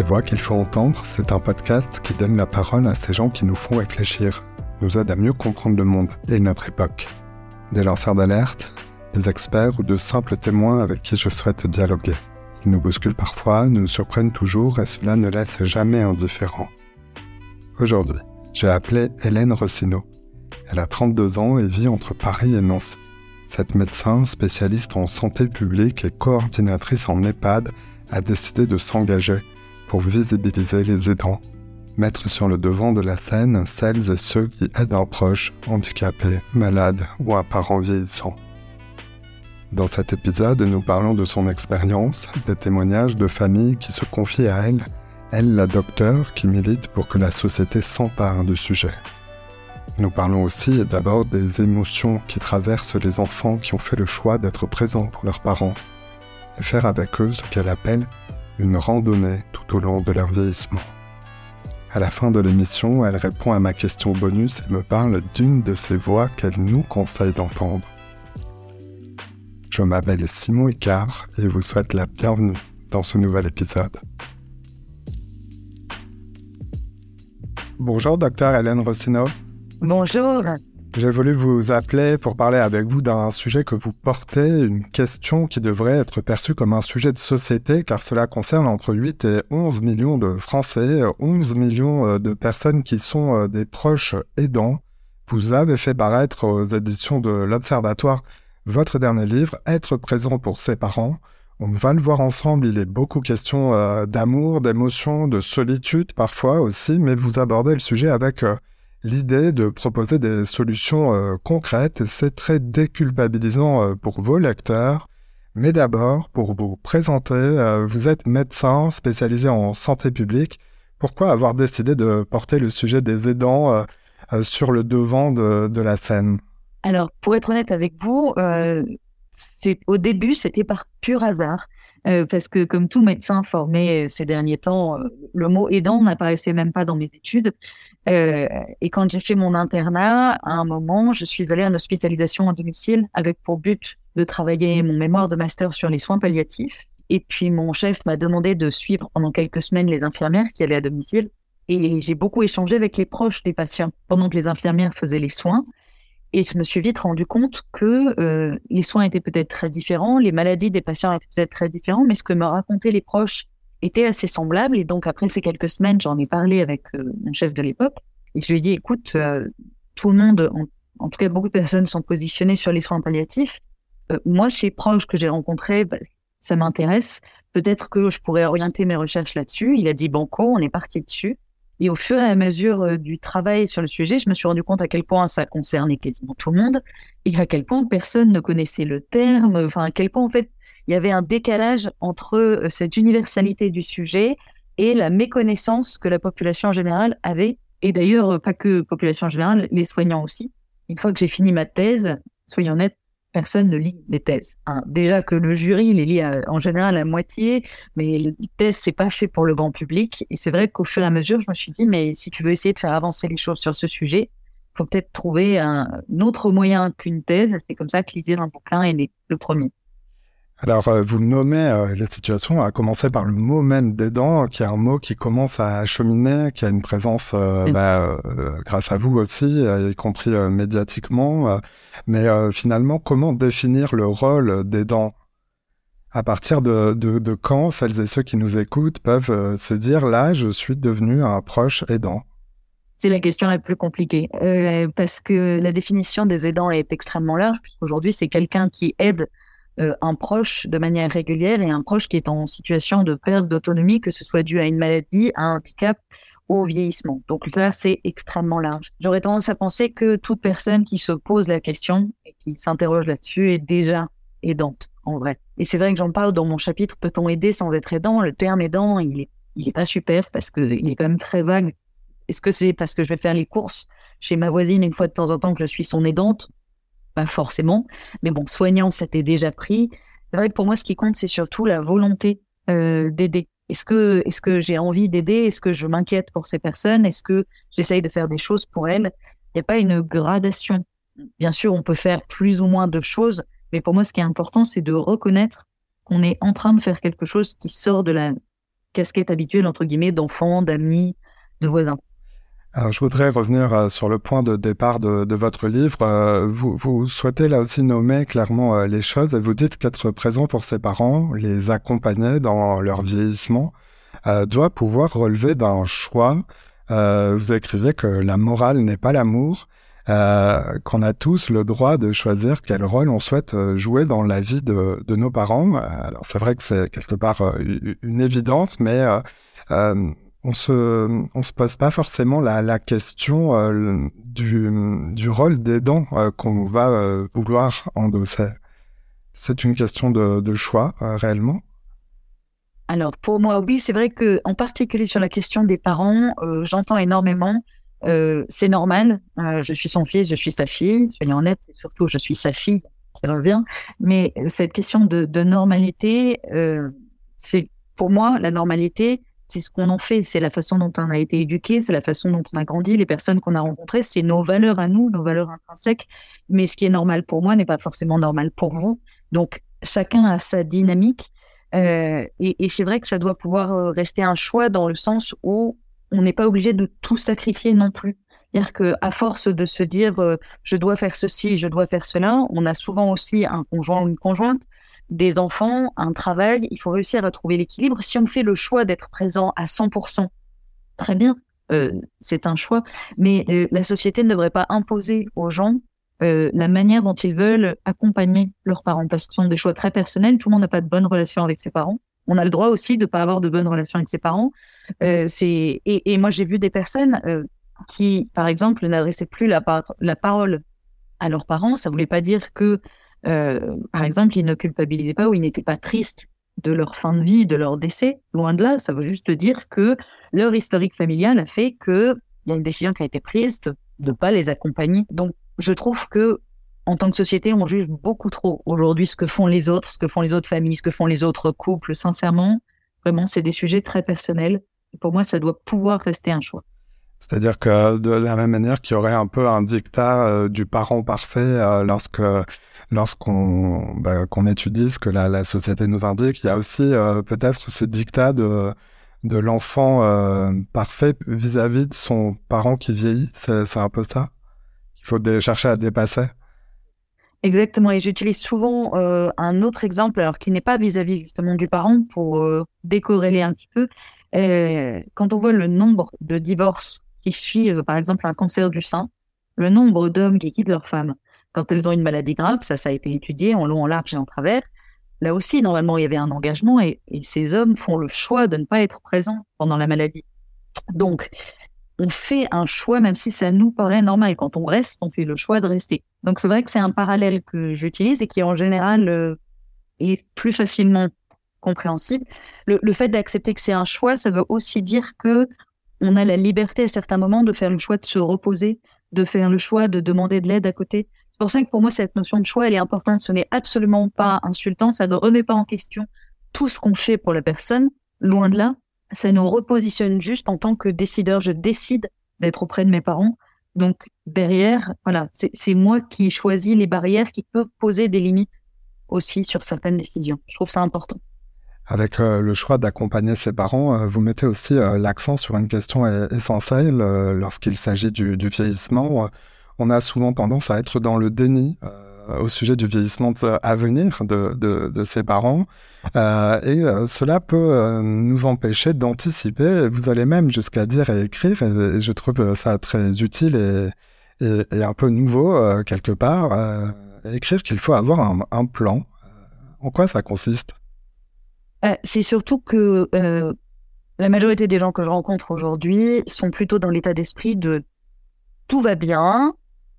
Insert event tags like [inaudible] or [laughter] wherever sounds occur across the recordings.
Ces voix qu'il faut entendre, c'est un podcast qui donne la parole à ces gens qui nous font réfléchir, nous aident à mieux comprendre le monde et notre époque. Des lanceurs d'alerte, des experts ou de simples témoins avec qui je souhaite dialoguer. Ils nous bousculent parfois, nous surprennent toujours et cela ne laisse jamais indifférent. Aujourd'hui, j'ai appelé Hélène Rossino. Elle a 32 ans et vit entre Paris et Nancy. Cette médecin, spécialiste en santé publique et coordinatrice en EHPAD, a décidé de s'engager pour visibiliser les aidants, mettre sur le devant de la scène celles et ceux qui aident un proche, handicapé, malade ou un parent vieillissant. Dans cet épisode, nous parlons de son expérience, des témoignages de familles qui se confient à elle, elle la docteure qui milite pour que la société s'empare du sujet. Nous parlons aussi d'abord des émotions qui traversent les enfants qui ont fait le choix d'être présents pour leurs parents et faire avec eux ce qu'elle appelle une randonnée tout au long de leur vieillissement. À la fin de l'émission, elle répond à ma question bonus et me parle d'une de ces voix qu'elle nous conseille d'entendre. Je m'appelle Simon Icard et vous souhaite la bienvenue dans ce nouvel épisode. Bonjour, docteur Hélène Rossino. Bonjour. J'ai voulu vous appeler pour parler avec vous d'un sujet que vous portez, une question qui devrait être perçue comme un sujet de société, car cela concerne entre 8 et 11 millions de Français, 11 millions euh, de personnes qui sont euh, des proches aidants. Vous avez fait paraître aux éditions de l'Observatoire votre dernier livre, Être présent pour ses parents. On va le voir ensemble, il est beaucoup question euh, d'amour, d'émotion, de solitude parfois aussi, mais vous abordez le sujet avec l'idée de proposer des solutions euh, concrètes. C'est très déculpabilisant euh, pour vos lecteurs. Mais d'abord, pour vous présenter, euh, vous êtes médecin spécialisé en santé publique. Pourquoi avoir décidé de porter le sujet des aidants sur le devant de, la scène? Alors, pour être honnête avec vous, au début, c'était par pur hasard. Euh, parce que comme tout médecin formé euh, ces derniers temps, euh, le mot aidant n'apparaissait même pas dans mes études. et quand j'ai fait mon internat, à un moment, je suis allée en hospitalisation à domicile avec pour but de travailler mon mémoire de master sur les soins palliatifs. Et puis mon chef m'a demandé de suivre pendant quelques semaines les infirmières qui allaient à domicile. Et j'ai beaucoup échangé avec les proches des patients pendant que les infirmières faisaient les soins. Et je me suis vite rendu compte que euh, les soins étaient peut-être très différents, les maladies des patients étaient peut-être très différentes, mais ce que me racontaient les proches était assez semblable. Et donc, après ces quelques semaines, j'en ai parlé avec euh, mon chef de l'époque. Et je lui ai dit, écoute, euh, tout le monde, en, tout cas, beaucoup de personnes sont positionnées sur les soins palliatifs. moi, chez proches que j'ai rencontrés, bah, ça m'intéresse. Peut-être que je pourrais orienter mes recherches là-dessus. Il a dit banco, on est parti dessus. Et au fur et à mesure euh, du travail sur le sujet, je me suis rendu compte à quel point ça concernait quasiment tout le monde et à quel point personne ne connaissait le terme, enfin à quel point en fait il y avait un décalage entre euh, cette universalité du sujet et la méconnaissance que la population en général avait. Et d'ailleurs, euh, pas que population en général, les soignants aussi. Une fois que j'ai fini ma thèse, soyons honnêtes, personne ne lit les thèses. Hein. Déjà que le jury les lit en général à moitié, mais les thèses, c'est pas fait pour le grand public. Et c'est vrai qu'au fur et à mesure, je me suis dit, mais si tu veux essayer de faire avancer les choses sur ce sujet, faut peut-être trouver un, autre moyen qu'une thèse. C'est comme ça que l'idée d'un bouquin est le premier. Alors, euh, vous nommez euh, les situations, à commencer par le mot même des dents, qui est un mot qui commence à cheminer, qui a une présence euh, bah, grâce à vous aussi, y compris médiatiquement. mais finalement, comment définir le rôle des dents? À partir de, de, quand celles et ceux qui nous écoutent peuvent se dire là, je suis devenu un proche aidant? C'est la question la plus compliquée parce que la définition des aidants est extrêmement large. Puisqu'aujourd'hui, c'est quelqu'un qui aide euh, un proche de manière régulière et un proche qui est en situation de perte d'autonomie, que ce soit dû à une maladie, à un handicap ou au vieillissement. Donc là, c'est extrêmement large. J'aurais tendance à penser que toute personne qui se pose la question et qui s'interroge là-dessus est déjà aidante, en vrai. Et c'est vrai que j'en parle dans mon chapitre Peut-on aider sans être aidant? Le terme aidant, il est, il est pas super parce qu'il est quand même très vague. Est-ce que c'est parce que je vais faire les courses chez ma voisine une fois de temps en temps que je suis son aidante? Pas forcément. Mais bon, soignant, c'était déjà pris. C'est vrai que pour moi, ce qui compte, c'est surtout la volonté euh, d'aider. Est-ce que, est-ce que j'ai envie d'aider? Est-ce que je m'inquiète pour ces personnes? Est-ce que j'essaye de faire des choses pour elles? Il n'y a pas une gradation. Bien sûr, on peut faire plus ou moins de choses, mais pour moi, ce qui est important, c'est de reconnaître qu'on est en train de faire quelque chose qui sort de la casquette habituelle, entre guillemets, d'enfants, d'amis, de voisins. Alors, je voudrais revenir euh, sur le point de départ de, votre livre. Euh, vous, vous, souhaitez là aussi nommer clairement euh, les choses et vous dites qu'être présent pour ses parents, les accompagner dans leur vieillissement, doit pouvoir relever d'un choix. vous écrivez que la morale n'est pas l'amour, qu'on a tous le droit de choisir quel rôle on souhaite jouer dans la vie de, de nos parents. Alors c'est vrai que c'est quelque part une évidence, mais on se, on se pose pas forcément la, la question euh, du, du rôle des dents euh, qu'on va euh, vouloir endosser. C'est une question de, de choix réellement. Alors pour moi, oui, c'est vrai que en particulier sur la question des parents, j'entends énormément. c'est normal. je suis son fils, je suis sa fille. Soyons honnêtes, c'est surtout je suis sa fille qui revient. Mais cette question de, de normalité, c'est pour moi la normalité c'est ce qu'on en fait, c'est la façon dont on a été éduqué, c'est la façon dont on a grandi, les personnes qu'on a rencontrées, c'est nos valeurs à nous, nos valeurs intrinsèques. Mais ce qui est normal pour moi n'est pas forcément normal pour vous. Donc chacun a sa dynamique. Euh, et, c'est vrai que ça doit pouvoir euh, rester un choix dans le sens où on n'est pas obligé de tout sacrifier non plus. C'est-à-dire qu'à force de se dire euh, je dois faire ceci, je dois faire cela, on a souvent aussi un conjoint ou une conjointe des enfants, un travail, il faut réussir à trouver l'équilibre. Si on fait le choix d'être présent à 100%, très bien, euh, c'est un choix, mais euh, la société ne devrait pas imposer aux gens euh, la manière dont ils veulent accompagner leurs parents, parce que ce sont des choix très personnels. Tout le monde n'a pas de bonne relation avec ses parents. On a le droit aussi de ne pas avoir de bonne relation avec ses parents. et, moi j'ai vu des personnes qui, par exemple, n'adressaient plus la, parole à leurs parents. Ça voulait pas dire que par exemple, ils ne culpabilisaient pas ou ils n'étaient pas tristes de leur fin de vie, de leur décès. Loin de là, ça veut juste dire que leur historique familial a fait qu'il y a une décision qui a été prise de ne pas les accompagner. Donc, je trouve que en tant que société, on juge beaucoup trop aujourd'hui ce que font les autres, ce que font les autres familles, ce que font les autres couples. Sincèrement, vraiment, c'est des sujets très personnels. pour moi, ça doit pouvoir rester un choix. C'est-à-dire que de la même manière qu'il y aurait un peu un dictat euh, du parent parfait euh, lorsque lorsqu'on bah, étudie ce que la, société nous indique, il y a aussi euh, peut-être ce dictat de de l'enfant parfait vis-à-vis de son parent qui vieillit. C'est un peu ça qu'il faut chercher à dépasser. Exactement, et j'utilise souvent un autre exemple, qui n'est pas vis-à-vis justement du parent, pour décorréler un petit peu. quand on voit le nombre de divorces qui suivent, par exemple, un cancer du sein, le nombre d'hommes qui quittent leur femme quand elles ont une maladie grave, ça, ça a été étudié en long, en large et en travers. Là aussi, normalement, il y avait un engagement et, ces hommes font le choix de ne pas être présents pendant la maladie. Donc, on fait un choix, même si ça nous paraît normal. Quand on reste, on fait le choix de rester. Donc, c'est vrai que c'est un parallèle que j'utilise et qui, en général, euh, est plus facilement compréhensible. Le, le fait d'accepter que c'est un choix, ça veut aussi dire que on a la liberté à certains moments de faire le choix de se reposer, de faire le choix de demander de l'aide à côté. C'est pour ça que pour moi, cette notion de choix, elle est importante. Ce n'est absolument pas insultant, ça ne remet pas en question tout ce qu'on fait pour la personne. Loin de là, ça nous repositionne juste en tant que décideur. Je décide d'être auprès de mes parents. Donc derrière, voilà, c'est moi qui choisis les barrières qui peuvent poser des limites aussi sur certaines décisions. Je trouve ça important. Avec euh, le choix d'accompagner ses parents, euh, vous mettez aussi euh, l'accent sur une question essentielle lorsqu'il s'agit du, vieillissement. on a souvent tendance à être dans le déni au sujet du vieillissement à venir de, ses parents. et cela peut nous empêcher d'anticiper. Vous allez même jusqu'à dire et écrire, et, je trouve ça très utile et, un peu nouveau quelque part, écrire qu'il faut avoir un plan. En quoi ça consiste? Euh, c'est surtout que euh, la majorité des gens que je rencontre aujourd'hui sont plutôt dans l'état d'esprit de tout va bien,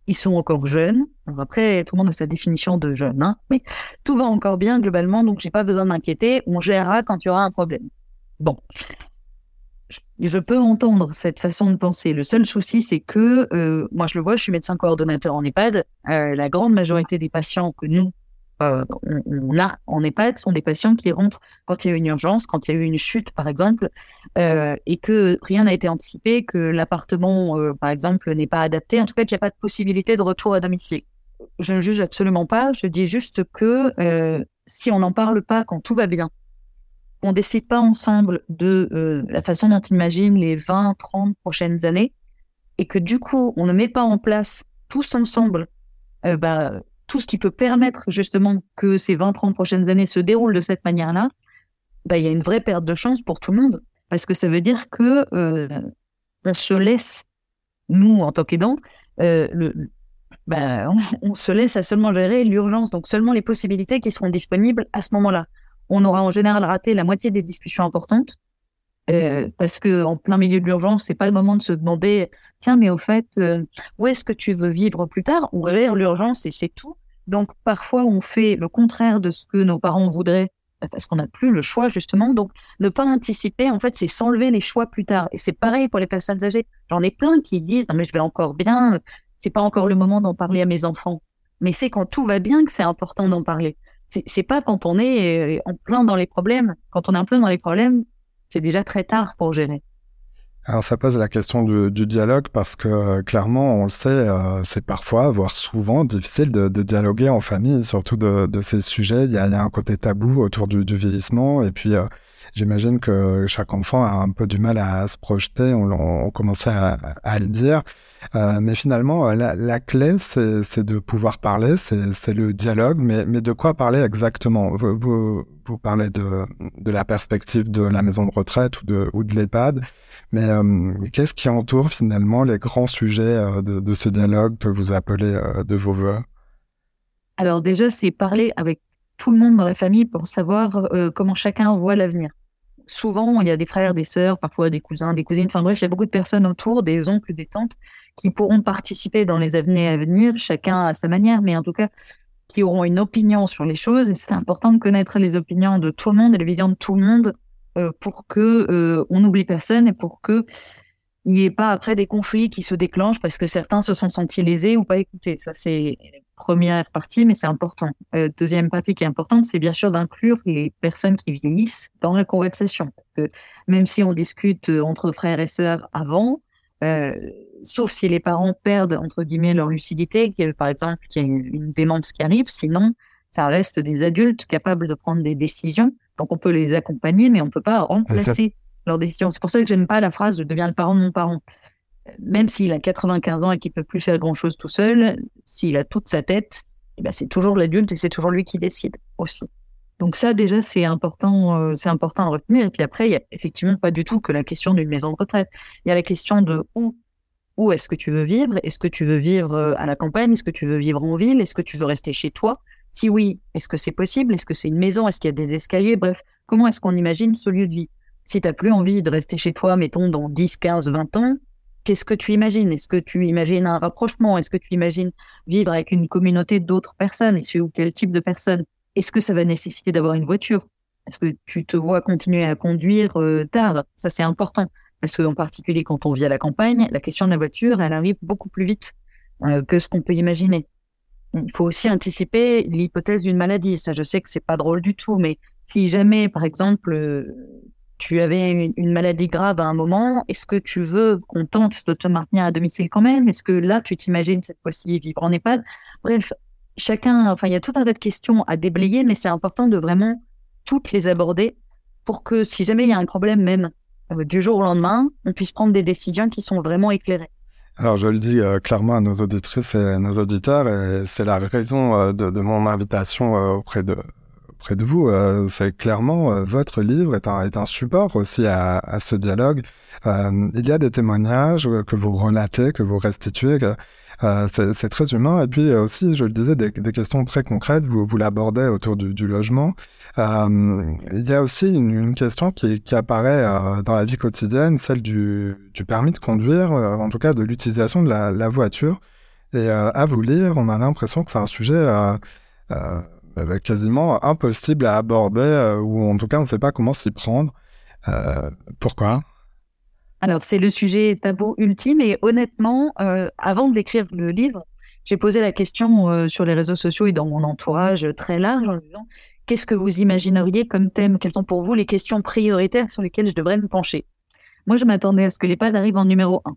ils sont encore jeunes. après, tout le monde a sa définition de jeune, hein, mais tout va encore bien globalement, donc j'ai pas besoin de m'inquiéter. On gérera quand il y aura un problème. Bon, je peux entendre cette façon de penser. Le seul souci, c'est que euh, moi, je le vois, je suis médecin coordonnateur en EHPAD. la grande majorité des patients que nous euh, on, a en EHPAD sont des patients qui rentrent quand il y a une urgence, quand il y a eu une chute, par exemple, euh, et que rien n'a été anticipé, que l'appartement, euh, par exemple, n'est pas adapté, en tout cas qu'il n'y a pas de possibilité de retour à domicile. Je ne juge absolument pas, je dis juste que si on n'en parle pas quand tout va bien, on décide pas ensemble de la façon dont on imagine les 20, 30 prochaines années, et que du coup, on ne met pas en place tous ensemble bah, tout ce qui peut permettre justement que ces 20, 30 prochaines années se déroulent de cette manière-là, bah, il y a une vraie perte de chance pour tout le monde. Parce que ça veut dire que on se laisse, nous, en tant qu'aidants, le, bah, on, se laisse à seulement gérer l'urgence, donc seulement les possibilités qui seront disponibles à ce moment-là. On aura en général raté la moitié des discussions importantes, euh, parce que en plein milieu de l'urgence, c'est pas le moment de se demander tiens, mais au fait, euh, où est-ce que tu veux vivre plus tard? On gère l'urgence et c'est tout. Donc parfois, on fait le contraire de ce que nos parents voudraient parce qu'on n'a plus le choix justement. Donc ne pas anticiper, en fait, c'est s'enlever les choix plus tard. Et c'est pareil pour les personnes âgées. J'en ai plein qui disent non mais je vais encore bien, c'est pas encore le moment d'en parler à mes enfants. Mais c'est quand tout va bien que c'est important d'en parler. C'est pas quand on est euh, en plein dans les problèmes. Quand on est en plein dans les problèmes, c'est déjà très tard pour gérer. Alors ça pose la question du, dialogue parce que euh, clairement, on le sait, euh, c'est parfois, voire souvent, difficile de, dialoguer en famille, surtout de, ces sujets. Il y, a, un côté tabou autour du, vieillissement et puis j'imagine que chaque enfant a un peu du mal à, se projeter. On, commençait à, le dire. Euh, mais finalement, euh, la, clé, c'est de pouvoir parler, c'est le dialogue. Mais, de quoi parler exactement? Vous, parlez de, la perspective de la maison de retraite ou de, l'EHPAD. Mais euh, qu'est-ce qui entoure finalement les grands sujets de, ce dialogue que vous appelez de vos voeux? Alors déjà, c'est parler avec tout le monde dans la famille pour savoir comment chacun voit l'avenir souvent, il y a des frères, des sœurs, parfois des cousins, des cousines. Enfin bref, il y a beaucoup de personnes autour, des oncles, des tantes, qui pourront participer dans les années à venir, chacun à sa manière, mais en tout cas, qui auront une opinion sur les choses. Et c'est important de connaître les opinions de tout le monde et les visions de tout le monde euh, pour que euh, on n'oublie personne et pour que il n'y ait pas après des conflits qui se déclenchent parce que certains se sont sentis lésés ou pas écoutés. Ça, c'est première partie, mais c'est important. Euh, deuxième partie qui est importante, c'est bien sûr d'inclure les personnes qui vieillissent dans la conversation. Parce que même si on discute euh, entre frères et sœurs avant, euh, sauf si les parents perdent, entre guillemets, leur lucidité, par exemple, qu'il y a une, une démence qui arrive, sinon, ça reste des adultes capables de prendre des décisions. Donc, on peut les accompagner, mais on ne peut pas remplacer leurs décisions. C'est pour ça que j'aime pas la phrase « je deviens le parent de mon parent » même s'il a 95 ans et qu'il peut plus faire grand chose tout seul, s'il a toute sa tête, eh ben c'est toujours l'adulte et c'est toujours lui qui décide aussi. Donc ça déjà c'est important, euh, c'est important à retenir. Et puis après il y a effectivement pas du tout que la question d'une maison de retraite. Il y a la question de où où est-ce que tu veux vivre? Est-ce que tu veux vivre euh, à la campagne? Est-ce que tu veux vivre en ville? Est-ce que tu veux rester chez toi? Si oui, est-ce que c'est possible? Est-ce que c'est une maison? Est-ce qu'il y a des escaliers? Bref, comment est-ce qu'on imagine ce lieu de vie? Si tu n'as plus envie de rester chez toi, mettons, dans 10, 15, 20 ans, Qu'est-ce que tu imagines? Est-ce que tu imagines un rapprochement? Est-ce que tu imagines vivre avec une communauté d'autres personnes? Et ou quel type de personnes? Est-ce que ça va nécessiter d'avoir une voiture? Est-ce que tu te vois continuer à conduire euh, tard? Ça, c'est important. Parce qu'en particulier, quand on vit à la campagne, la question de la voiture, elle arrive beaucoup plus vite euh, que ce qu'on peut imaginer. Il faut aussi anticiper l'hypothèse d'une maladie. Ça, je sais que c'est pas drôle du tout, mais si jamais, par exemple, euh, tu avais une, maladie grave à un moment, est-ce que tu veux qu'on tente de te maintenir à domicile quand même? Est-ce que là, tu t'imagines cette fois-ci vivre en EHPAD? Bref, chacun, enfin, il y a tout un tas de questions à déblayer, mais c'est important de vraiment toutes les aborder pour que si jamais il y a un problème même euh, du jour au lendemain, on puisse prendre des décisions qui sont vraiment éclairées. Alors je le dis euh, clairement à nos auditrices et nos auditeurs, et c'est la raison euh, de, mon invitation auprès de, près de vous. Euh, c'est clairement euh, votre livre est un, est un support aussi à, ce dialogue. Euh, il y a des témoignages que vous relatez, que vous restituez. C'est très humain. Et puis aussi, je le disais, des, questions très concrètes. Vous, vous l'abordez autour du, logement. il y a aussi une, question qui, qui apparaît dans la vie quotidienne, celle du, du permis de conduire, en tout cas de l'utilisation de la, voiture. Et à vous lire, on a l'impression que c'est un sujet euh, quasiment impossible à aborder, euh, ou en tout cas on ne sait pas comment s'y prendre. Euh, pourquoi? Alors c'est le sujet tabou ultime et honnêtement, avant d'écrire le livre, j'ai posé la question sur les réseaux sociaux et dans mon entourage très large en disant qu'est-ce que vous imagineriez comme thème? Quelles sont pour vous les questions prioritaires sur lesquelles je devrais me pencher? Moi, je m'attendais à ce que l'EHPAD arrive en numéro 1.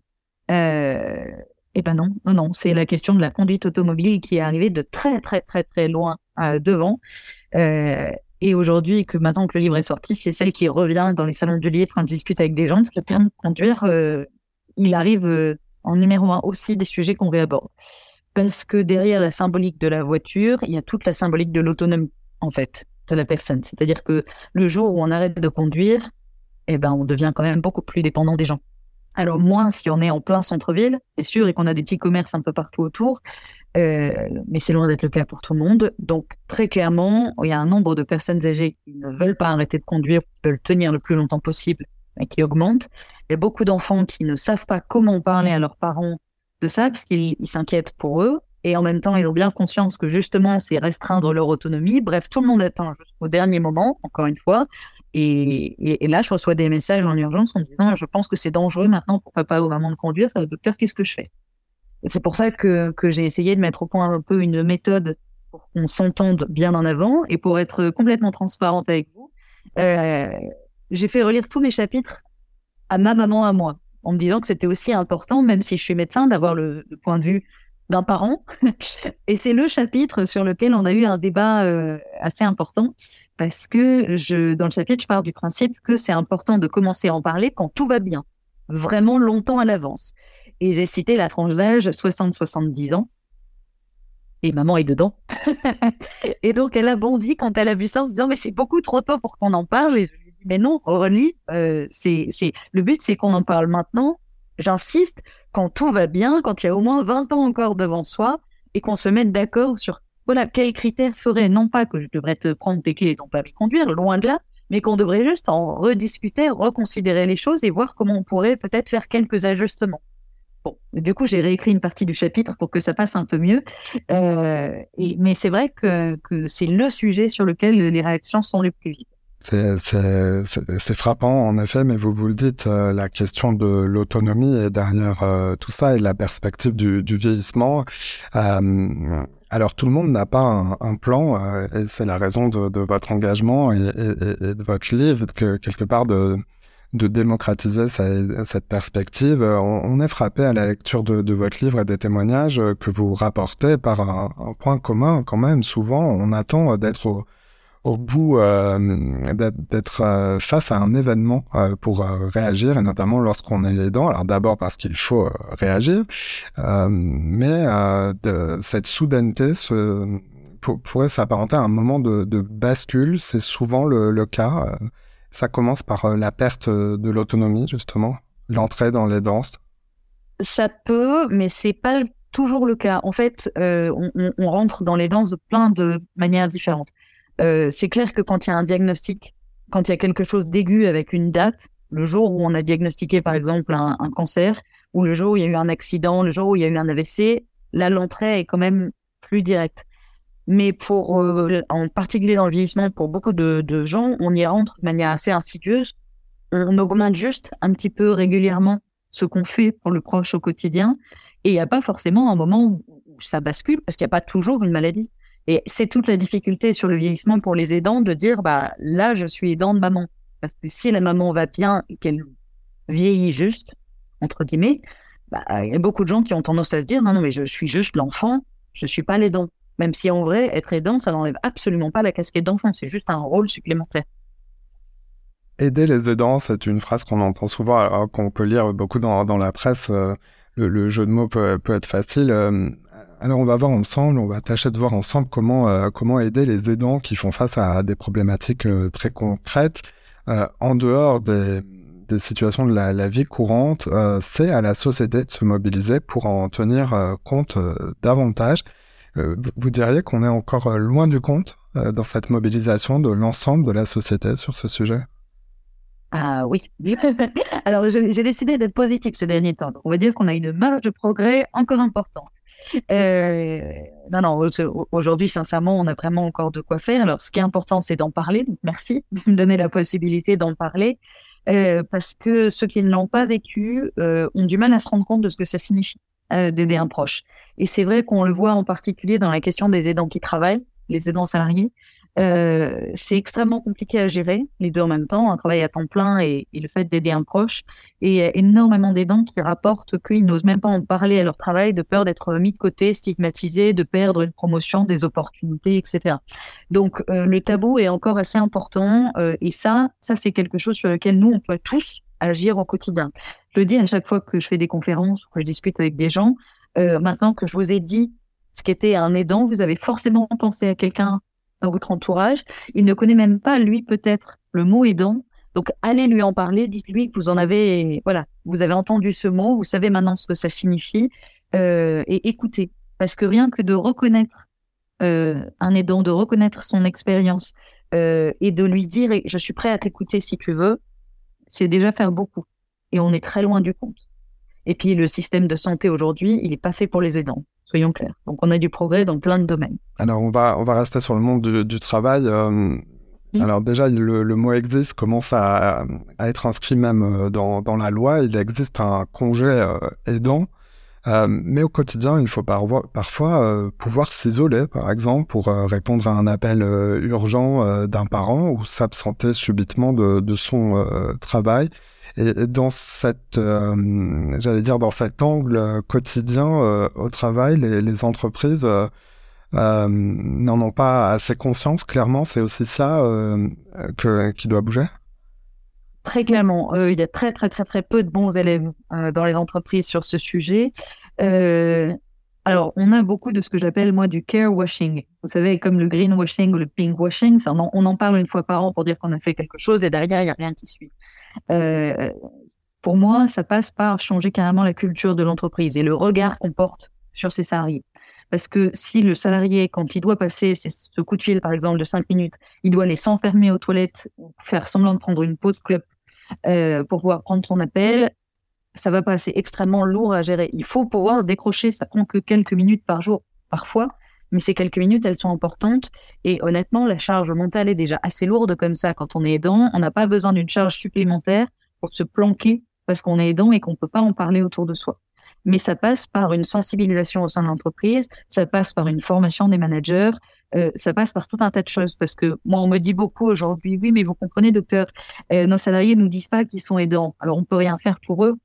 Euh, eh ben non, non, non, c'est la question de la conduite automobile qui est arrivée de très, très, très, très loin euh, devant. Euh, Et aujourd'hui, que maintenant que le livre est sorti, c'est celle qui revient dans les salons du livre quand je discute avec des gens. Parce que de conduire, euh, il arrive euh, en numéro un aussi des sujets qu'on réaborde. Parce que derrière la symbolique de la voiture, il y a toute la symbolique de l'autonomie, en fait, de la personne. C'est-à-dire que le jour où on arrête de conduire, eh ben, on devient quand même beaucoup plus dépendant des gens. Alors, moins si on est en plein centre-ville, c'est sûr, et qu'on a des petits commerces un peu partout autour, euh, mais c'est loin d'être le cas pour tout le monde. Donc, très clairement, il y a un nombre de personnes âgées qui ne veulent pas arrêter de conduire, qui veulent tenir le plus longtemps possible, qui augmente. Il y a beaucoup d'enfants qui ne savent pas comment parler à leurs parents de ça, parce qu'ils s'inquiètent pour eux. Et en même temps, ils ont bien conscience que justement, c'est restreindre leur autonomie. Bref, tout le monde attend jusqu'au dernier moment, encore une fois. Et, là, je reçois des messages en urgence en disant, je pense que c'est dangereux maintenant pour papa ou maman de conduire. Docteur, qu'est-ce que je fais? C'est pour ça que, j'ai essayé de mettre au point un peu une méthode pour qu'on s'entende bien en avant et pour être complètement transparente avec vous. Euh, j'ai fait relire tous mes chapitres à ma maman, à moi, en me disant que c'était aussi important, même si je suis médecin, d'avoir le point de vue d'un parent. [laughs] Et c'est le chapitre sur lequel on a eu un débat euh, assez important parce que je, dans le chapitre, je pars du principe que c'est important de commencer à en parler quand tout va bien, vraiment longtemps à l'avance. Et j'ai cité la tranche d'âge 60-70 ans. Et maman est dedans. [laughs] et donc, elle a bondi quand elle a vu ça en disant, mais c'est beaucoup trop tôt pour qu'on en parle. Et je lui dis, mais non, Aurélie, euh, c'est, le but, c'est qu'on en parle maintenant. J'insiste, quand tout va bien, quand il y a au moins 20 ans encore devant soi, et qu'on se mette d'accord sur voilà quels critères feraient, non pas que je devrais te prendre tes clés et ton permis conduire, loin de là, mais qu'on devrait juste en rediscuter, reconsidérer les choses et voir comment on pourrait peut-être faire quelques ajustements. Du coup, j'ai réécrit une partie du chapitre pour que ça passe un peu mieux. Euh, mais c'est vrai que, c'est le sujet sur lequel les réactions sont les plus vives. C'est frappant, en effet, mais vous vous le dites, euh, la question de l'autonomie est derrière euh, tout ça et la perspective du, vieillissement. Alors, tout le monde n'a pas un, plan, et c'est la raison de, votre engagement et, de votre livre, que quelque part de, de démocratiser cette perspective. On, on, est frappé à la lecture de, votre livre et des témoignages que vous rapportez par un, point commun quand même. Souvent, on attend d'être au bout euh, d'être euh, face à un événement euh, pour réagir, et notamment lorsqu'on est aidant. Alors d'abord parce qu'il faut réagir, mais cette soudaineté pourrait s'apparenter à un moment de, bascule. C'est souvent le cas. Ça commence par la perte de l'autonomie, justement, l'entrée dans les danses. Ça peut, mais c'est pas toujours le cas. En fait, on, on rentre dans les danses de plein de manières différentes. Euh, c'est clair que quand il y a un diagnostic, quand il y a quelque chose d'aigu avec une date, le jour où on a diagnostiqué par exemple un, cancer, ou le jour où il y a eu un accident, le jour où il y a eu un AVC, là l'entrée est quand même plus directe. Mais pour, euh, en particulier dans le vieillissement, pour beaucoup de, gens, on y rentre de manière assez insidieuse. On augmente juste un petit peu régulièrement ce qu'on fait pour le proche au quotidien. Et il n'y a pas forcément un moment où ça bascule parce qu'il n'y a pas toujours une maladie. Et c'est toute la difficulté sur le vieillissement pour les aidants de dire, bah, là, je suis aidant de maman. Parce que si la maman va bien et qu'elle vieillit juste, entre guillemets, bah, il y a beaucoup de gens qui ont tendance à se dire, non, non, mais je suis juste l'enfant, je suis pas l'aidant. Même si en vrai, être aidant, ça n'enlève absolument pas la casquette d'enfant, c'est juste un rôle supplémentaire. Aider les aidants, c'est une phrase qu'on entend souvent, qu'on peut lire beaucoup dans, la presse. Euh, le, jeu de mots peut, être facile. Euh, alors on va voir ensemble, on va tâcher de voir ensemble comment euh, aider les aidants qui font face à des problématiques très concrètes en dehors des, situations de la vie courante. c'est à la société de se mobiliser pour en tenir compte davantage. Vous diriez qu'on est encore loin du compte dans cette mobilisation de l'ensemble de la société sur ce sujet? Ah oui. [laughs] Alors j'ai décidé d'être positif ces derniers temps. on va dire qu'on a une marge de progrès encore importante. Euh, non, non, aujourd'hui, sincèrement, on a vraiment encore de quoi faire. Alors, ce qui est important, c'est d'en parler. Donc, merci de me donner la possibilité d'en parler. Euh, parce que ceux qui ne l'ont pas vécu euh, ont du mal à se rendre compte de ce que ça signifie euh, d'aider un proche. Et c'est vrai qu'on le voit en particulier dans la question des aidants qui travaillent, les aidants salariés. Euh, c'est extrêmement compliqué à gérer, les deux en même temps, un travail à temps plein et, le fait d'aider un proche. Et il y a énormément d'aidants qui rapportent qu'ils n'osent même pas en parler à leur travail de peur d'être mis de côté, stigmatisés, de perdre une promotion, des opportunités, etc. Donc euh, le tabou est encore assez important euh, et ça, ça c'est quelque chose sur lequel nous, on doit tous agir au quotidien. Je le dis à chaque fois que je fais des conférences que je discute avec des gens, maintenant que je vous ai dit ce qu'était un aidant, vous avez forcément pensé à quelqu'un dans votre entourage. Il ne connaît même pas, lui, peut-être, le mot aidant. Donc, allez lui en parler, dites-lui que vous en avez, voilà, vous avez entendu ce mot, vous savez maintenant ce que ça signifie, euh, et écoutez. Parce que rien que de reconnaître euh, un aidant, de reconnaître son expérience, euh, et de lui dire, je suis prêt à t'écouter si tu veux, c'est déjà faire beaucoup. Et on est très loin du compte. Et puis, le système de santé aujourd'hui, il n'est pas fait pour les aidants soyons clairs. Donc on a du progrès dans plein de domaines. Alors on va, on va rester sur le monde du, travail. Euh, alors déjà, le, mot existe commence à, être inscrit même euh, dans, dans, la loi. Il existe un congé euh, aidant. Mais au quotidien, il faut parfois pouvoir s'isoler, par exemple, pour répondre à un appel urgent d'un parent ou s'absenter subitement de, son travail. Et dans cette, euh, j'allais dire, dans cet angle euh, quotidien euh, au travail, les, entreprises n'en ont pas assez conscience. Clairement, c'est aussi ça qui doit bouger. Très clairement, il y a très très très très peu de bons élèves dans les entreprises sur ce sujet. alors, on a beaucoup de ce que j'appelle moi du care washing. Vous savez, comme le green washing ou le pink washing, on en, on en parle une fois par an pour dire qu'on a fait quelque chose et derrière il n'y a rien qui suit. Euh, pour moi, ça passe par changer carrément la culture de l'entreprise et le regard qu'on porte sur ses salariés. Parce que si le salarié, quand il doit passer ce coup de fil, par exemple, de 5 minutes, il doit aller s'enfermer aux toilettes, faire semblant de prendre une pause club euh, pour pouvoir prendre son appel, ça va passer extrêmement lourd à gérer. Il faut pouvoir décrocher, ça prend que quelques minutes par jour, parfois, mais ces quelques minutes, elles sont importantes. Et honnêtement, la charge mentale est déjà assez lourde comme ça quand on est aidant. On n'a pas besoin d'une charge supplémentaire pour se planquer parce qu'on est aidant et qu'on ne peut pas en parler autour de soi. Mais ça passe par une sensibilisation au sein de l'entreprise, ça passe par une formation des managers, euh, ça passe par tout un tas de choses. Parce que moi, on me dit beaucoup aujourd'hui, oui, mais vous comprenez, docteur, euh, nos salariés nous disent pas qu'ils sont aidants. Alors, on peut rien faire pour eux.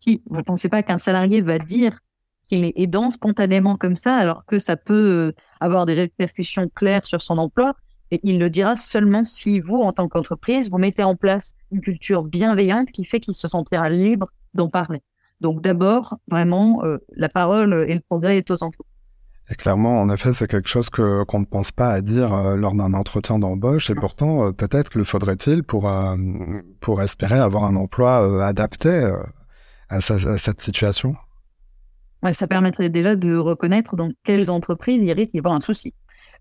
Si vous ne pensez pas qu'un salarié va dire qu'il est aidant spontanément comme ça, alors que ça peut euh, avoir des répercussions claires sur son emploi. Et il le dira seulement si vous, en tant qu'entreprise, vous mettez en place une culture bienveillante qui fait qu'il se sentira libre d'en parler. Donc d'abord, vraiment, euh, la parole et le progrès est aux entreprises. Et clairement, en effet, c'est quelque chose que qu'on ne pense pas à dire euh, lors d'un entretien d'embauche. Et pourtant, peut-être le faudrait-il pour pour espérer avoir un emploi adapté à, cette situation ça permettrait déjà de reconnaître dans quelles entreprises il risque d'y avoir un souci.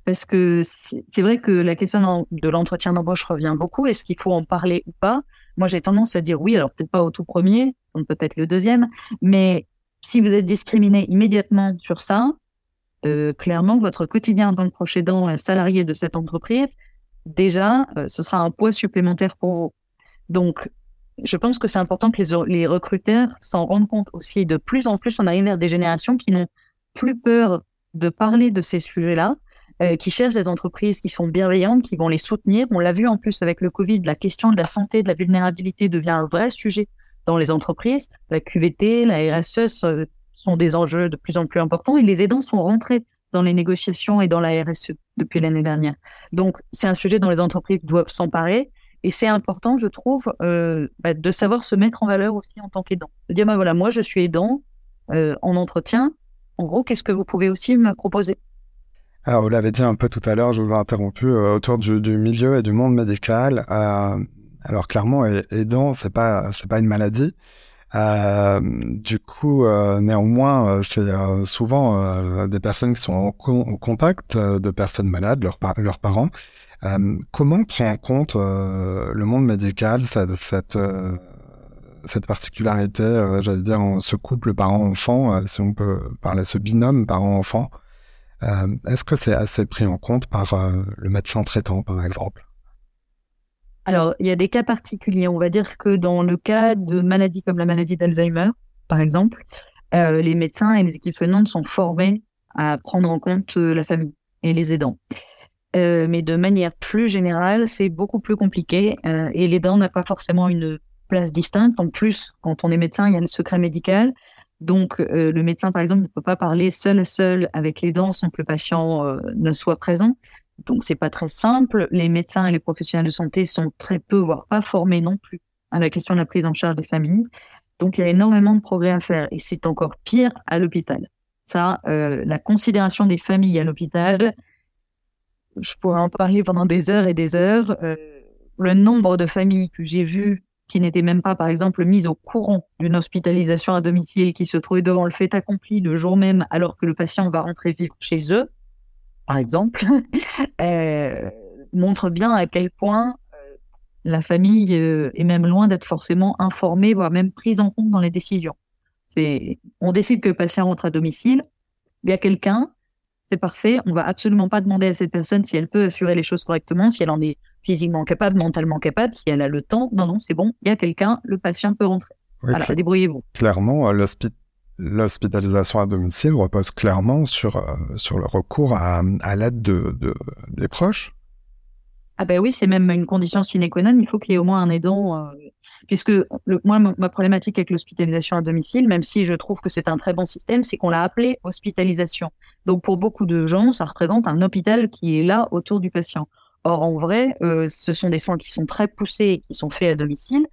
Parce que c'est vrai que la question de l'entretien d'embauche revient beaucoup. Est-ce qu'il faut en parler ou pas? Moi, j'ai tendance à dire oui, alors peut-être pas au tout premier, peut-être le deuxième, mais si vous êtes discriminé immédiatement sur ça, euh, clairement, votre quotidien en tant que proche aidant salarié de cette entreprise, déjà, euh, ce sera un poids supplémentaire pour vous. Donc, je pense que c'est important que les, recruteurs s'en rendent compte aussi. De plus en plus, on arrive vers des générations qui n'ont plus peur de parler de ces sujets-là, euh, qui cherchent des entreprises qui sont bienveillantes, qui vont les soutenir. On l'a vu en plus avec le Covid, la question de la santé, de la vulnérabilité devient un vrai sujet dans les entreprises. La QVT, la RSE sont des enjeux de plus en plus importants et les aidants sont rentrés dans les négociations et dans la RSE depuis l'année dernière. Donc, c'est un sujet dont les entreprises doivent s'emparer et c'est important, je trouve, euh, bah, de savoir se mettre en valeur aussi en tant qu'aidant. De dire, bah, voilà, moi, je suis aidant euh, en entretien. En gros, qu'est-ce que vous pouvez aussi me proposer? Alors, vous l'avez dit un peu tout à l'heure, je vous ai interrompu euh, autour du, milieu et du monde médical. alors, clairement, aidant, c'est pas, pas une maladie. du coup, néanmoins, c'est souvent des personnes qui sont en, contact de personnes malades, leurs, parents. Euh, comment prend en compte euh, le monde médical cette, cette, euh, cette particularité, j'allais dire, ce couple parent-enfant, si on peut parler, ce binôme parent-enfant? Est-ce que c'est assez pris en compte par le médecin traitant, par exemple? Alors, il y a des cas particuliers. On va dire que dans le cas de maladies comme la maladie d'Alzheimer, par exemple, les médecins et les équipes soignantes sont formés à prendre en compte la famille et les aidants. mais de manière plus générale, c'est beaucoup plus compliqué et l'aidant n'a pas forcément une place distincte. En plus, quand on est médecin, il y a le secret médical. Donc, le médecin, par exemple, ne peut pas parler seul seul avec l'aidant sans que le patient ne soit présent. Donc, c'est pas très simple. Les médecins et les professionnels de santé sont très peu, voire pas formés non plus à la question de la prise en charge des familles. Donc, il y a énormément de progrès à faire et c'est encore pire à l'hôpital. Ça, euh, la considération des familles à l'hôpital, je pourrais en parler pendant des heures et des heures. Euh, le nombre de familles que j'ai vues qui n'étaient même pas, par exemple, mises au courant d'une hospitalisation à domicile, qui se trouvaient devant le fait accompli le jour même alors que le patient va rentrer vivre chez eux, par exemple, [laughs] euh, montre bien à quel point euh, la famille euh, est même loin d'être forcément informée, voire même prise en compte dans les décisions. On décide que le patient rentre à domicile, il y a quelqu'un, c'est parfait, on va absolument pas demander à cette personne si elle peut assurer les choses correctement, si elle en est physiquement capable, mentalement capable, si elle a le temps. Non, non, c'est bon, il y a quelqu'un, le patient peut rentrer. voilà, débrouillez-vous. Clairement, l'hospital l'hospitalisation à domicile repose clairement sur, euh, sur le recours à, à l'aide de, de, des proches. Ah ben oui, c'est même une condition sine qua non. Il faut qu'il y ait au moins un aidant, euh, puisque le, moi, ma, problématique avec l'hospitalisation à domicile, même si je trouve que c'est un très bon système, c'est qu'on l'a appelé hospitalisation. Donc pour beaucoup de gens, ça représente un hôpital qui est là autour du patient. Or en vrai, euh, ce sont des soins qui sont très poussés, qui sont faits à domicile,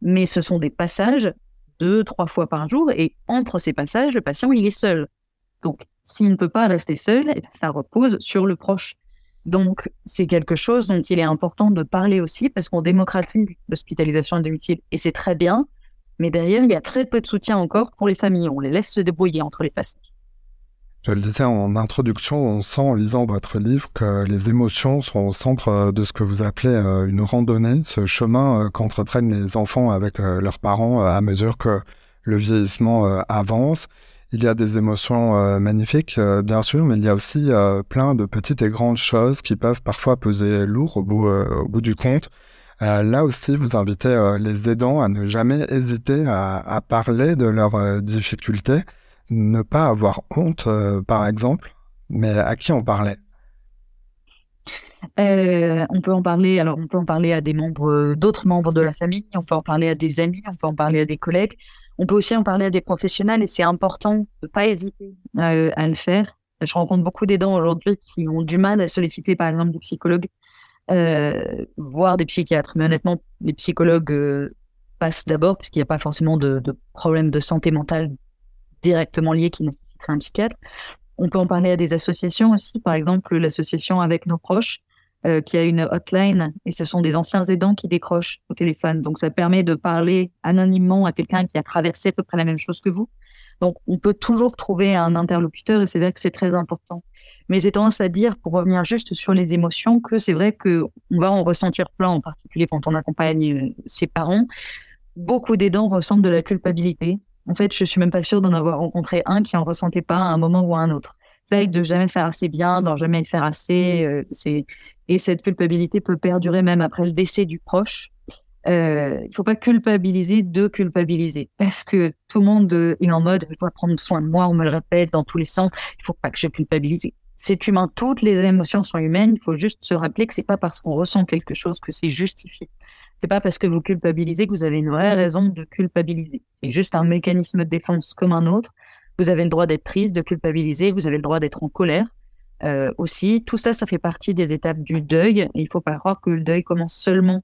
mais ce sont des passages deux, trois fois par jour. Et entre ces passages, le patient, il est seul. Donc, s'il ne peut pas rester seul, eh ça repose sur le proche. Donc, c'est quelque chose dont il est important de parler aussi parce qu'on démocratise l'hospitalisation à domicile et c'est très bien. Mais derrière, il y a très peu de soutien encore pour les familles. On les laisse se débrouiller entre les passages. Je le disais en introduction, on sent en lisant votre livre que les émotions sont au centre euh, de ce que vous appelez euh, une randonnée, ce chemin euh, qu'entreprennent les enfants avec leurs parents à mesure que le vieillissement avance. Il y a des émotions magnifiques, bien sûr, mais il y a aussi plein de petites et grandes choses qui peuvent parfois peser lourd au bout, du compte. là aussi, vous invitez les aidants à ne jamais hésiter à parler de leurs difficultés ne pas avoir honte, euh, par exemple, mais à qui on parlait? Euh, on peut en parler. Alors, on peut en parler à des membres, d'autres membres de la famille. On peut en parler à des amis. On peut en parler à des collègues. On peut aussi en parler à des professionnels. Et c'est important de ne pas hésiter euh, à le faire. Je rencontre beaucoup d'aidants aujourd'hui qui ont du mal à solliciter, par exemple, des psychologues, voire des psychiatres. Mais honnêtement, les psychologues passent d'abord, puisqu'il n'y a pas forcément de, de problème de santé mentale directement liés qui nécessiteraient un psychiatre. On peut en parler à des associations aussi, par exemple l'association Avec nos proches, euh, qui a une hotline, et ce sont des anciens aidants qui décrochent au téléphone. Donc ça permet de parler anonymement à quelqu'un qui a traversé à peu près la même chose que vous. Donc on peut toujours trouver un interlocuteur, et c'est vrai que c'est très important. Mais j'ai tendance à dire, pour revenir juste sur les émotions, que c'est vrai que on va en ressentir plein, en particulier quand on accompagne euh, ses parents. Beaucoup d'aidants ressentent de la culpabilité en fait, je suis même pas sûre d'en avoir rencontré un qui en ressentait pas à un moment ou à un autre. C'est de jamais faire assez bien, d'en jamais faire assez. Euh, et cette culpabilité peut perdurer même après le décès du proche. Euh, il faut pas culpabiliser de culpabiliser parce que tout le monde euh, est en mode je dois prendre soin de moi, on me le répète dans tous les sens. Il faut pas que je culpabilise. C'est humain, toutes les émotions sont humaines. Il faut juste se rappeler que c'est pas parce qu'on ressent quelque chose que c'est justifié. C'est pas parce que vous culpabilisez que vous avez une vraie raison de culpabiliser. C'est juste un mécanisme de défense comme un autre. Vous avez le droit d'être triste, de culpabiliser, vous avez le droit d'être en colère euh, aussi. Tout ça, ça fait partie des étapes du deuil. Et il faut pas croire que le deuil commence seulement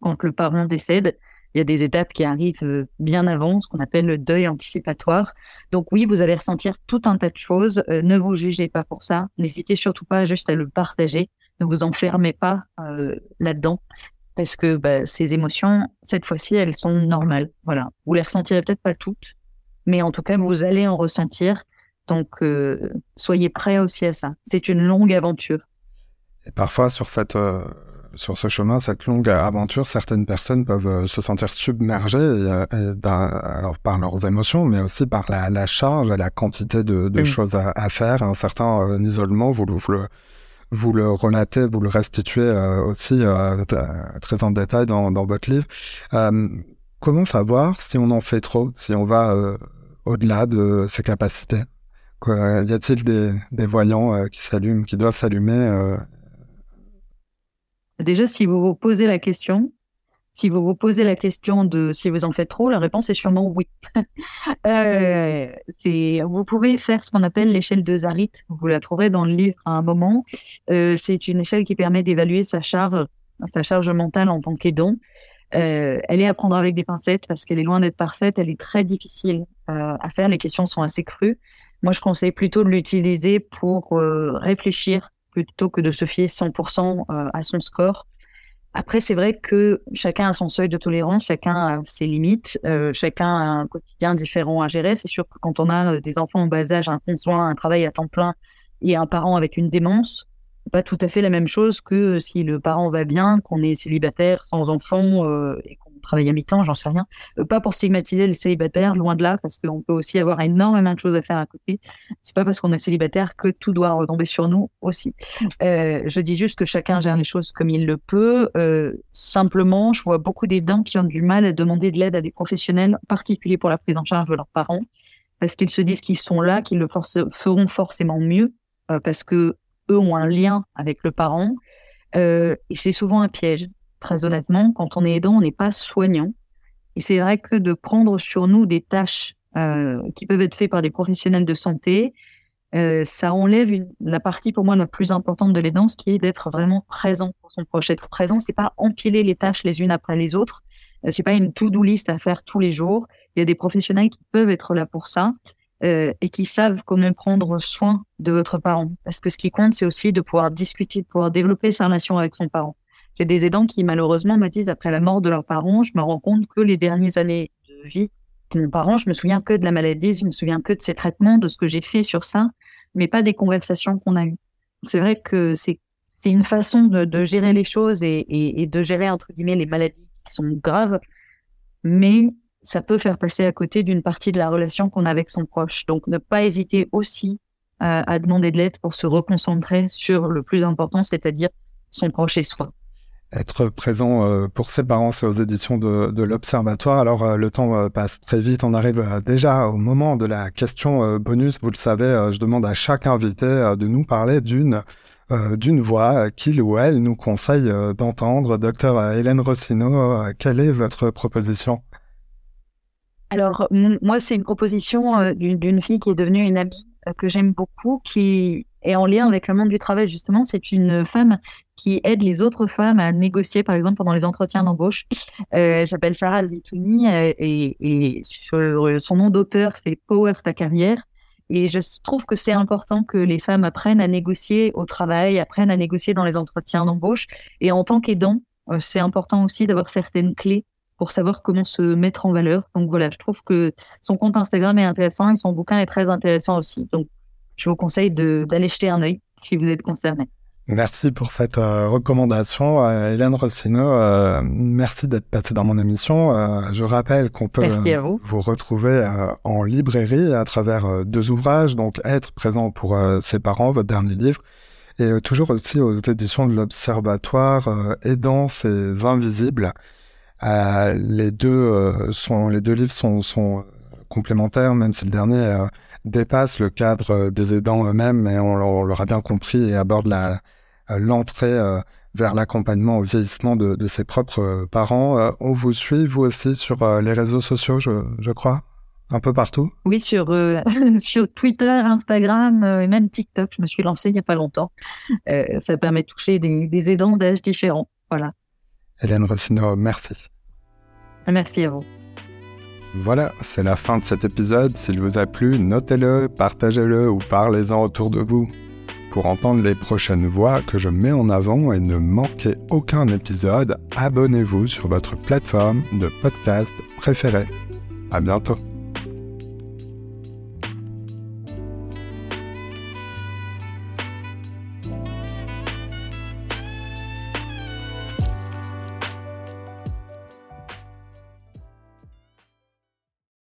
quand le parent décède. Il y a des étapes qui arrivent euh, bien avant, ce qu'on appelle le deuil anticipatoire. Donc oui, vous allez ressentir tout un tas de choses. Euh, ne vous jugez pas pour ça. N'hésitez surtout pas juste à le partager. Ne vous enfermez pas euh, là-dedans parce que bah, ces émotions, cette fois-ci, elles sont normales. Voilà. Vous les ressentirez peut-être pas toutes, mais en tout cas, vous allez en ressentir. Donc, euh, soyez prêts aussi à ça. C'est une longue aventure. Et parfois, sur cette euh, sur ce chemin, cette longue aventure, certaines personnes peuvent euh, se sentir submergées alors par leurs émotions, mais aussi par la, la charge et la quantité de, de choses à, à, faire, un certain isolement. Vous, vous le vous le relatez, vous le restituez euh, aussi euh, très en détail dans, votre livre. Euh, comment savoir si on en fait trop, si on va au-delà de ses capacités? Y a-t-il des, des voyants qui s'allument, qui doivent s'allumer Déjà, si vous vous posez la question, si vous vous posez la question de si vous en faites trop, la réponse est sûrement oui. [laughs] euh, vous pouvez faire ce qu'on appelle l'échelle de Zarit. Vous la trouverez dans le livre à un moment. Euh, c'est une échelle qui permet d'évaluer sa charge, sa charge mentale en tant qu'aidant. Euh, elle est à prendre avec des pincettes parce qu'elle est loin d'être parfaite. Elle est très difficile à faire. Les questions sont assez crues. Moi, je conseille plutôt de l'utiliser pour réfléchir plutôt que de se fier 100% euh, à son score. Après, c'est vrai que chacun a son seuil de tolérance, chacun a ses limites, euh, chacun a un quotidien différent à gérer. C'est sûr que quand on a des enfants en bas âge, un conjoint, un travail à temps plein et un parent avec une démence, pas tout à fait la même chose que si le parent va bien, qu'on est célibataire, sans enfant euh, et qu'on travaille à mi-temps, j'en sais rien. Euh, pas pour stigmatiser les célibataires, loin de là, parce qu'on peut aussi avoir énormément de choses à faire à côté. C'est pas parce qu'on est célibataire que tout doit retomber sur nous aussi. Euh, je dis juste que chacun gère les choses comme il le peut. Euh, simplement, je vois beaucoup d'aidants qui ont du mal à demander de l'aide à des professionnels, en particulier pour la prise en charge de leurs parents, parce qu'ils se disent qu'ils sont là, qu'ils le feront forcément mieux, parce que eux ont un lien avec le parent. Et c'est souvent un piège. Très honnêtement, quand on est aidant, on n'est pas soignant. Et c'est vrai que de prendre sur nous des tâches euh, qui peuvent être faites par des professionnels de santé, euh, ça enlève la partie pour moi la plus importante de l'aidance, qui est d'être vraiment présent pour son proche. Être présent, c'est pas empiler les tâches les unes après les autres. Euh, c'est pas une to-do list à faire tous les jours. Il y a des professionnels qui peuvent être là pour ça euh, et qui savent comment prendre soin de votre parent. Parce que ce qui compte, c'est aussi de pouvoir discuter, de pouvoir développer sa relation avec son parent. Des aidants qui, malheureusement, me disent, après la mort de leurs parents, je me rends compte que les dernières années de vie de mon parent, je me souviens que de la maladie, je me souviens que de ses traitements, de ce que j'ai fait sur ça, mais pas des conversations qu'on a eues. C'est vrai que c'est une façon de, gérer les choses et, de gérer, entre guillemets, les maladies qui sont graves, mais ça peut faire passer à côté d'une partie de la relation qu'on a avec son proche. Donc, ne pas hésiter aussi euh, à demander de l'aide pour se reconcentrer sur le plus important, c'est-à-dire son proche et soi être présent euh, pour ses parents, aux éditions de, de l'Observatoire. Alors euh, le temps euh, passe très vite, on arrive déjà au moment de la question bonus. Vous le savez, je demande à chaque invité de nous parler d'une d'une voix qu'il ou elle nous conseille d'entendre. Docteur Hélène Rossino, quelle est votre proposition? Alors moi, c'est une proposition d'une fille qui est devenue une amie que j'aime beaucoup, qui est en lien avec le monde du travail justement. C'est une femme qui aide les autres femmes à négocier, par exemple, pendant les entretiens d'embauche. Euh, elle s'appelle Sarah Zitouni euh, et, et, son nom d'auteur, c'est Power ta carrière. Et je trouve que c'est important que les femmes apprennent à négocier au travail, apprennent à négocier dans les entretiens d'embauche. Et en tant qu'aidant, euh, c'est important aussi d'avoir certaines clés pour savoir comment se mettre en valeur. Donc voilà, je trouve que son compte Instagram est intéressant et son bouquin est très intéressant aussi. Donc je vous conseille d'aller jeter un œil si vous êtes concerné. Merci pour cette euh, recommandation, euh, Hélène Rossino. Euh, merci d'être passée dans mon émission. Je rappelle qu'on peut vous. vous. retrouver en librairie à travers deux ouvrages, donc Être présent pour ses parents, votre dernier livre, et toujours aussi aux éditions de l'Observatoire, Aidant ses invisibles. les deux sont, les deux livres sont, sont complémentaires, même si le dernier dépasse le cadre des aidants eux-mêmes, mais on, on l'aura bien compris et aborde la euh, l'entrée euh, vers l'accompagnement au vieillissement de, de ses propres euh, parents. on vous suit, vous aussi, sur les réseaux sociaux, je, je crois un peu partout? Oui, sur, euh, [laughs] sur Twitter, Instagram euh, et même TikTok. Je me suis lancée il n'y a pas longtemps. Euh, ça permet de toucher des, des aidants d'âge différents. Voilà. Hélène Rossino, merci. Merci à vous. Voilà, c'est la fin de cet épisode. S'il vous a plu, notez-le, partagez-le ou parlez-en autour de vous. Pour entendre les prochaines voix que je mets en avant et ne manquer aucun épisode, abonnez-vous sur votre plateforme de podcast préférée. À bientôt.